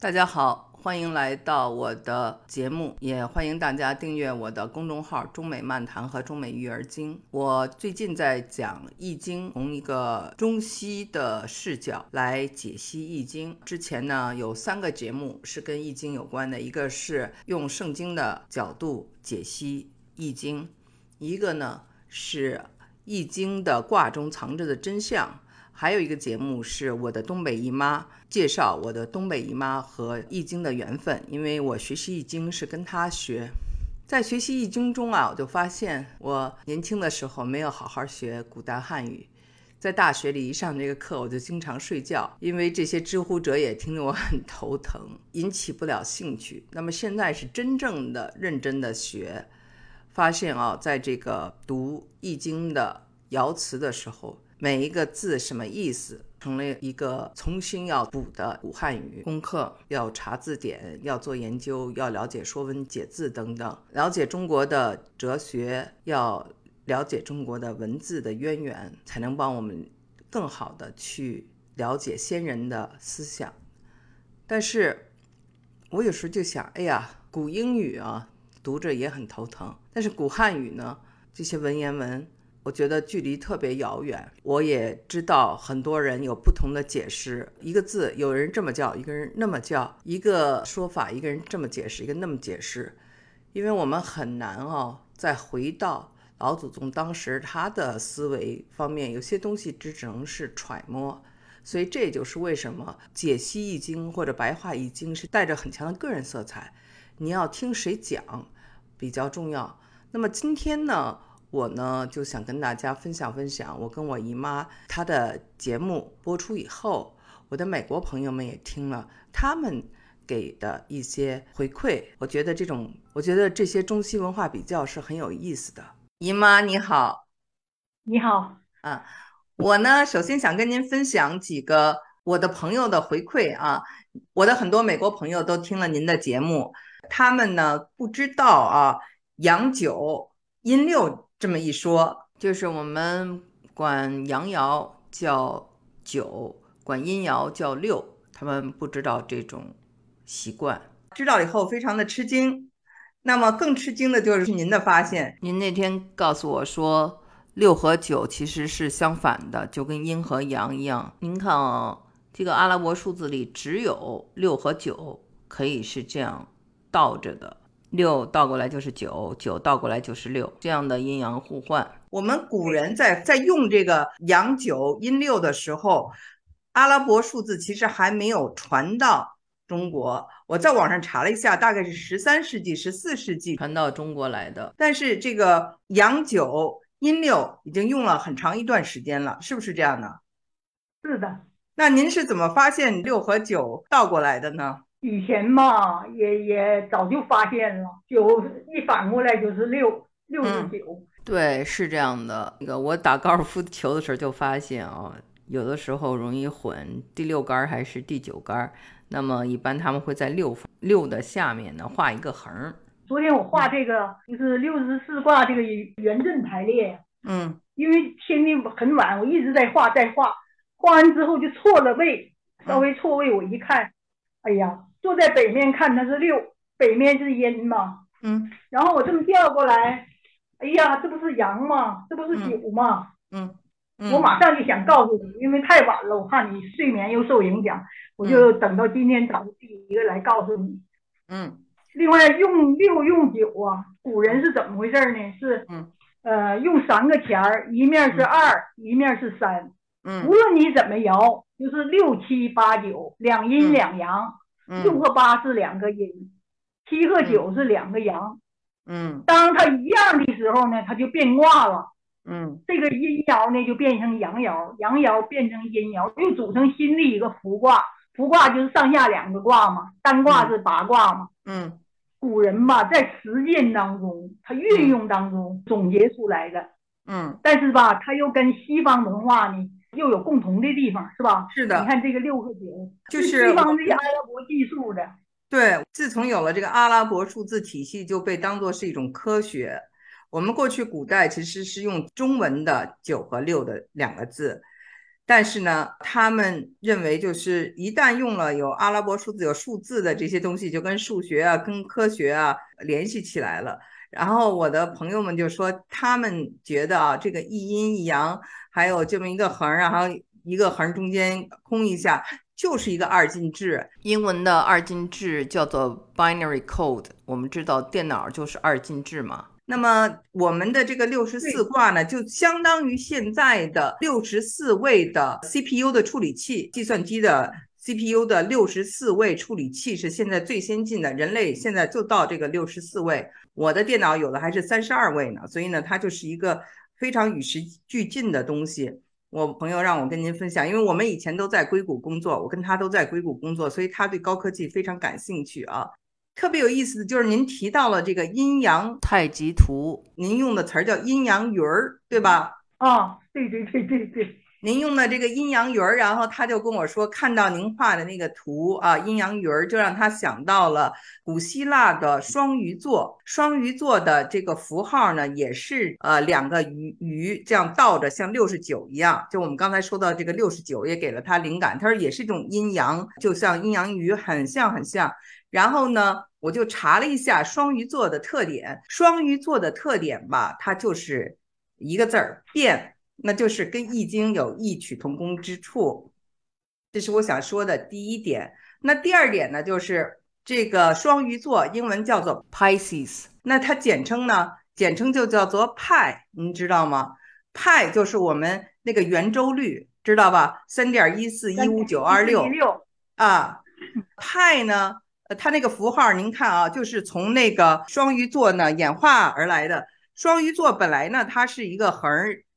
大家好，欢迎来到我的节目，也欢迎大家订阅我的公众号“中美漫谈”和“中美育儿经”。我最近在讲《易经》，从一个中西的视角来解析《易经》。之前呢，有三个节目是跟《易经》有关的，一个是用圣经的角度解析《易经》，一个呢是《易经》的卦中藏着的真相。还有一个节目是我的东北姨妈介绍我的东北姨妈和易经的缘分，因为我学习易经是跟她学，在学习易经中啊，我就发现我年轻的时候没有好好学古代汉语，在大学里一上这个课我就经常睡觉，因为这些知乎者也听得我很头疼，引起不了兴趣。那么现在是真正的认真的学，发现啊，在这个读易经的爻辞的时候。每一个字什么意思，成了一个重新要补的古汉语功课，要查字典，要做研究，要了解《说文解字》等等，了解中国的哲学，要了解中国的文字的渊源，才能帮我们更好的去了解先人的思想。但是，我有时候就想，哎呀，古英语啊，读着也很头疼。但是古汉语呢，这些文言文。我觉得距离特别遥远，我也知道很多人有不同的解释。一个字，有人这么叫，一个人那么叫；一个说法，一个人这么解释，一个那么解释。因为我们很难哦，再回到老祖宗当时他的思维方面，有些东西只只能是揣摩。所以这就是为什么解析易经或者白话易经是带着很强的个人色彩，你要听谁讲比较重要。那么今天呢？我呢就想跟大家分享分享，我跟我姨妈她的节目播出以后，我的美国朋友们也听了，他们给的一些回馈，我觉得这种，我觉得这些中西文化比较是很有意思的。姨妈你好，你好啊，我呢首先想跟您分享几个我的朋友的回馈啊，我的很多美国朋友都听了您的节目，他们呢不知道啊，阳九阴六。这么一说，就是我们管阳爻叫九，管阴爻叫六，他们不知道这种习惯，知道以后非常的吃惊。那么更吃惊的就是您的发现，您那天告诉我说，六和九其实是相反的，就跟阴和阳一样。您看啊，这个阿拉伯数字里只有六和九可以是这样倒着的。六倒过来就是九，九倒过来就是六，这样的阴阳互换。我们古人在在用这个阳九阴六的时候，阿拉伯数字其实还没有传到中国。我在网上查了一下，大概是十三世纪、十四世纪传到中国来的。但是这个阳九阴六已经用了很长一段时间了，是不是这样的？是的。那您是怎么发现六和九倒过来的呢？以前嘛，也也早就发现了，九一反过来就是六，六十九。对，是这样的。那个我打高尔夫球的时候就发现啊，有的时候容易混第六杆还是第九杆。那么一般他们会在六六的下面呢画一个横。昨天我画这个就是六十四卦这个圆阵排列。嗯。因为天地很晚，我一直在画，在画，画完之后就错了位，稍微错位，我一看，哎呀。坐在北面看它是六，北面是阴嘛，嗯，然后我这么调过来，哎呀，这不是阳吗？这不是九吗？嗯，我马上就想告诉你，因为太晚了，我怕你睡眠又受影响，我就等到今天早上第一个来告诉你。嗯，另外用六用九啊，古人是怎么回事呢？是，呃，用三个钱儿，一面是二，一面是三，嗯，无论你怎么摇，就是六七八九，两阴两阳。六和八是两个阴，七和九是两个阳。嗯，当它一样的时候呢，它就变卦了。嗯，这个阴爻呢就变成阳爻，阳爻变成阴爻，又组成新的一个伏卦。伏卦就是上下两个卦嘛，单卦是八卦嘛。嗯，古人吧在实践当中，他运用当中总结出来的。嗯，但是吧，他又跟西方文化呢。又有共同的地方，是吧？是的。你看这个六和九，就是西方这些阿拉伯计数的。对，自从有了这个阿拉伯数字体系，就被当做是一种科学。我们过去古代其实是用中文的九和六的两个字，但是呢，他们认为就是一旦用了有阿拉伯数字、有数字的这些东西，就跟数学啊、跟科学啊联系起来了。然后我的朋友们就说，他们觉得啊，这个一阴一阳，还有这么一个横，然后一个横中间空一下，就是一个二进制。英文的二进制叫做 binary code。我们知道电脑就是二进制嘛。那么我们的这个六十四卦呢，就相当于现在的六十四位的 CPU 的处理器，计算机的 CPU 的六十四位处理器是现在最先进的，人类现在就到这个六十四位。我的电脑有的还是三十二位呢，所以呢，它就是一个非常与时俱进的东西。我朋友让我跟您分享，因为我们以前都在硅谷工作，我跟他都在硅谷工作，所以他对高科技非常感兴趣啊。特别有意思的就是您提到了这个阴阳太极图，您用的词儿叫阴阳鱼儿，对吧？啊，对对对对对。您用的这个阴阳鱼儿，然后他就跟我说，看到您画的那个图啊，阴阳鱼儿，就让他想到了古希腊的双鱼座。双鱼座的这个符号呢，也是呃两个鱼鱼这样倒着，像六十九一样。就我们刚才说到这个六十九，也给了他灵感。他说也是一种阴阳，就像阴阳鱼，很像很像。然后呢，我就查了一下双鱼座的特点。双鱼座的特点吧，它就是一个字儿变。那就是跟易经有异曲同工之处，这是我想说的第一点。那第二点呢，就是这个双鱼座英文叫做 Pisces，那它简称呢，简称就叫做派，您知道吗？派就是我们那个圆周率，知道吧？三点一四一五九二六啊，派呢，它那个符号您看啊，就是从那个双鱼座呢演化而来的。双鱼座本来呢，它是一个横，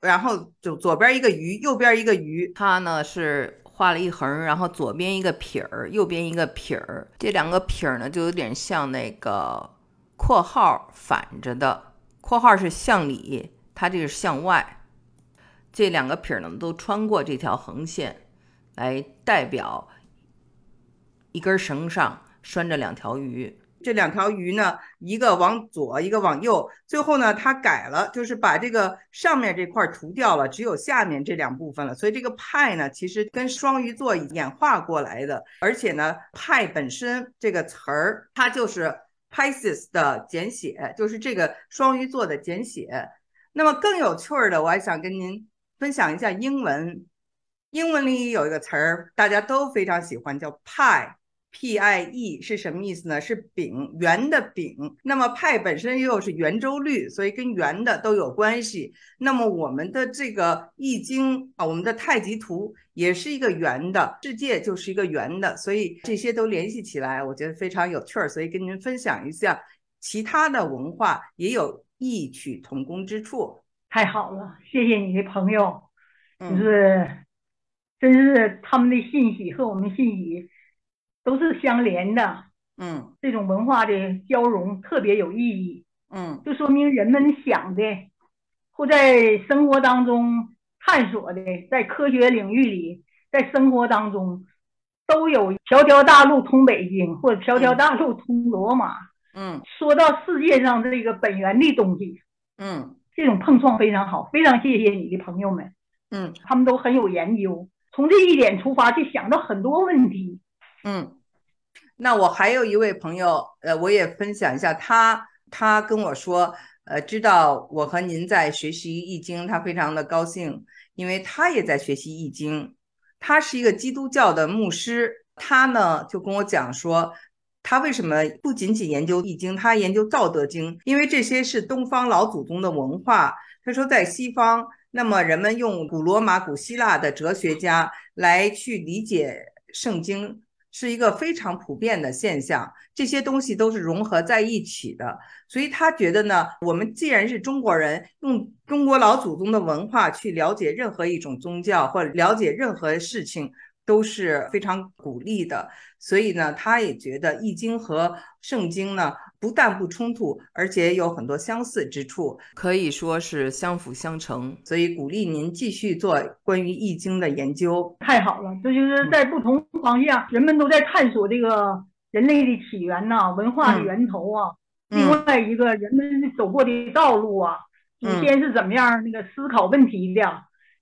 然后就左边一个鱼，右边一个鱼。它呢是画了一横，然后左边一个撇儿，右边一个撇儿。这两个撇儿呢，就有点像那个括号反着的，括号是向里，它这个是向外。这两个撇儿呢，都穿过这条横线，来代表一根绳上拴着两条鱼。这两条鱼呢，一个往左，一个往右。最后呢，他改了，就是把这个上面这块涂掉了，只有下面这两部分了。所以这个派呢，其实跟双鱼座演化过来的。而且呢，派本身这个词儿，它就是 Pisces 的简写，就是这个双鱼座的简写。那么更有趣儿的，我还想跟您分享一下英文。英文里有一个词儿，大家都非常喜欢，叫派。P I E 是什么意思呢？是饼，圆的饼。那么派本身又是圆周率，所以跟圆的都有关系。那么我们的这个易经啊，我们的太极图也是一个圆的，世界就是一个圆的，所以这些都联系起来，我觉得非常有趣儿。所以跟您分享一下，其他的文化也有异曲同工之处。太好了，谢谢你的朋友，就是，真是他们的信息和我们信息。都是相连的，嗯，这种文化的交融特别有意义，嗯，就说明人们想的或在生活当中探索的，在科学领域里，在生活当中都有条条大路通北京，或者条条大路通罗马，嗯，说到世界上这个本源的东西，嗯，这种碰撞非常好，非常谢谢你的朋友们，嗯，他们都很有研究，从这一点出发就想到很多问题。嗯，那我还有一位朋友，呃，我也分享一下，他他跟我说，呃，知道我和您在学习易经，他非常的高兴，因为他也在学习易经，他是一个基督教的牧师，他呢就跟我讲说，他为什么不仅仅研究易经，他研究道德经，因为这些是东方老祖宗的文化。他说在西方，那么人们用古罗马、古希腊的哲学家来去理解圣经。是一个非常普遍的现象，这些东西都是融合在一起的，所以他觉得呢，我们既然是中国人，用中国老祖宗的文化去了解任何一种宗教或者了解任何事情，都是非常鼓励的。所以呢，他也觉得《易经》和圣经呢。不但不冲突，而且有很多相似之处，可以说是相辅相成。所以鼓励您继续做关于易经的研究。太好了，这就是在不同方向，人们都在探索这个人类的起源呐，文化的源头啊。另外一个人们走过的道路啊，祖先是怎么样那个思考问题的，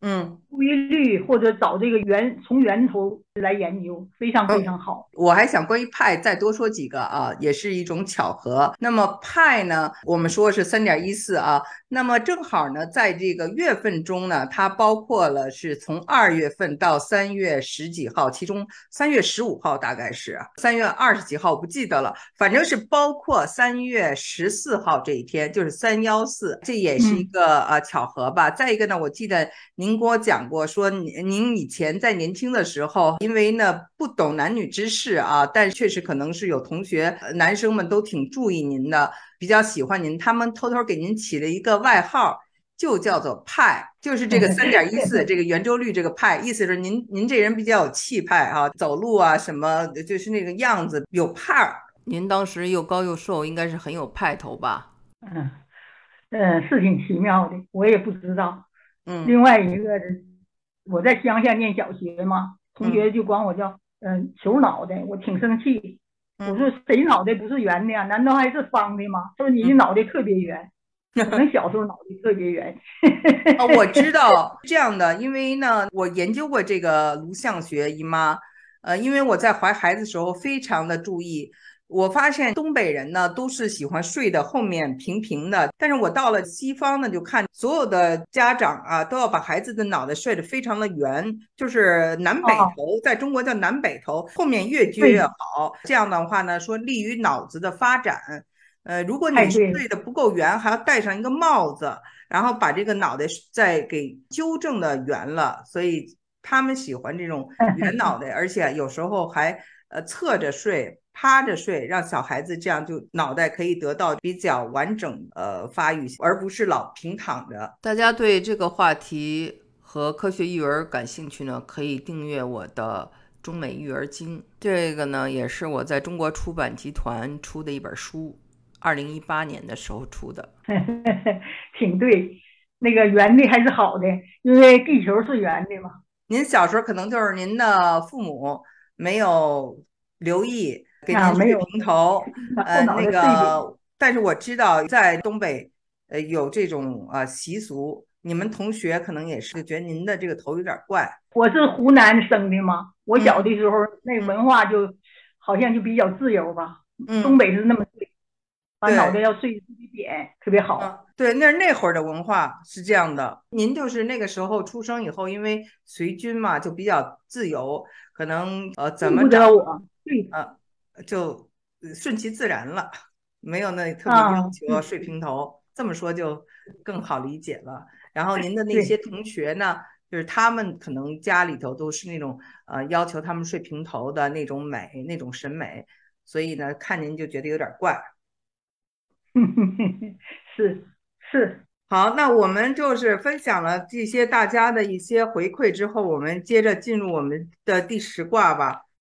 嗯，规律或者找这个源从源头来研究，非常非常好。我还想关于派再多说几个啊，也是一种巧合。那么派呢，我们说是三点一四啊，那么正好呢，在这个月份中呢，它包括了是从二月份到三月十几号，其中三月十五号大概是三月二十几号，我不记得了，反正是包括三月十四号这一天，就是三幺四，这也是一个呃巧合吧。再一个呢，我记得您给我讲过，说您您以前在年轻的时候，因为呢不懂男女之事啊，但确实可能是有同学男生们都挺注意您的，比较喜欢您，他们偷偷给您起了一个外号，就叫做派，就是这个三点一四 这个圆周率这个派，意思是您您这人比较有气派啊，走路啊什么就是那个样子有派儿。您当时又高又瘦，应该是很有派头吧？嗯嗯，是挺奇妙的，我也不知道。嗯，另外一个，我在乡下念小学嘛，同学就管我叫嗯球脑袋，我挺生气。我说谁脑袋不是圆的呀？难道还是方的吗？他说你的脑袋特别圆，可能小时候脑袋特别圆。哦，我知道这样的，因为呢，我研究过这个颅相学，姨妈。呃，因为我在怀孩子的时候非常的注意。我发现东北人呢都是喜欢睡的后面平平的，但是我到了西方呢，就看所有的家长啊都要把孩子的脑袋睡得非常的圆，就是南北头，在中国叫南北头，后面越撅越好。这样的话呢，说利于脑子的发展。呃，如果你睡得不够圆，还要戴上一个帽子，然后把这个脑袋再给纠正的圆了。所以他们喜欢这种 圆脑袋，而且有时候还呃侧着睡。趴着睡，让小孩子这样就脑袋可以得到比较完整呃发育，而不是老平躺着。大家对这个话题和科学育儿感兴趣呢，可以订阅我的中美育儿经。这个呢，也是我在中国出版集团出的一本书，二零一八年的时候出的。挺对，那个圆的还是好的，因为地球是圆的嘛。您小时候可能就是您的父母没有留意。给您睡平头，呃，那个，但是我知道在东北，呃，有这种呃习俗。你们同学可能也是觉得您的这个头有点怪。我是湖南生的嘛，我小的时候那文化就好像就比较自由吧。嗯，东北是那么睡，把脑袋要睡自己点，特别好。对，那是那会儿的文化是这样的。您就是那个时候出生以后，因为随军嘛，就比较自由，可能呃怎么着我，对，呃。就顺其自然了，没有那特别要求要睡平头，这么说就更好理解了。然后您的那些同学呢，就是他们可能家里头都是那种呃要求他们睡平头的那种美那种审美，所以呢看您就觉得有点怪。是是，好，那我们就是分享了这些大家的一些回馈之后，我们接着进入我们的第十卦吧。